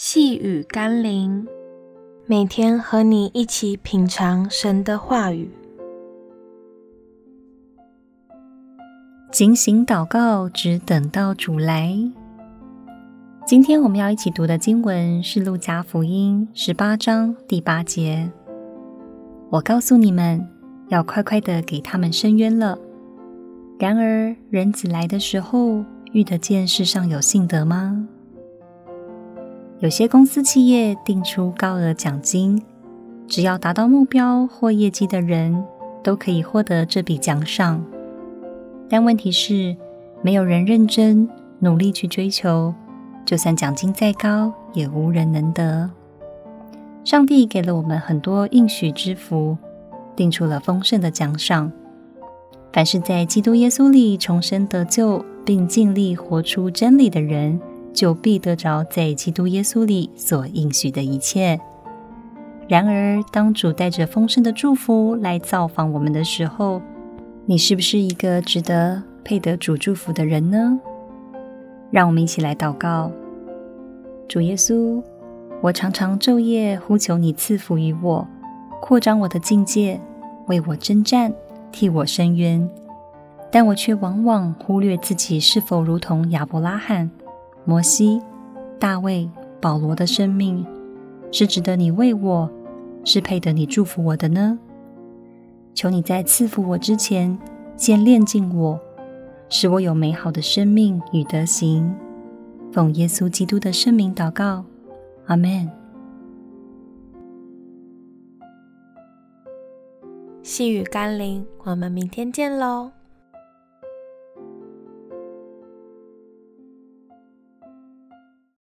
细雨甘霖，每天和你一起品尝神的话语，警醒祷告，只等到主来。今天我们要一起读的经文是《路加福音》十八章第八节。我告诉你们，要快快的给他们伸冤了。然而，人子来的时候，遇得见世上有信德吗？有些公司企业定出高额奖金，只要达到目标或业绩的人都可以获得这笔奖赏。但问题是，没有人认真努力去追求，就算奖金再高，也无人能得。上帝给了我们很多应许之福，定出了丰盛的奖赏。凡是在基督耶稣里重生得救，并尽力活出真理的人，就必得着在基督耶稣里所应许的一切。然而，当主带着丰盛的祝福来造访我们的时候，你是不是一个值得配得主祝福的人呢？让我们一起来祷告：主耶稣，我常常昼夜呼求你赐福于我，扩张我的境界，为我征战，替我伸冤，但我却往往忽略自己是否如同亚伯拉罕。摩西、大卫、保罗的生命是值得你为我，是配得你祝福我的呢？求你在赐福我之前，先炼净我，使我有美好的生命与德行。奉耶稣基督的圣名祷告，阿门。细雨甘霖，我们明天见喽。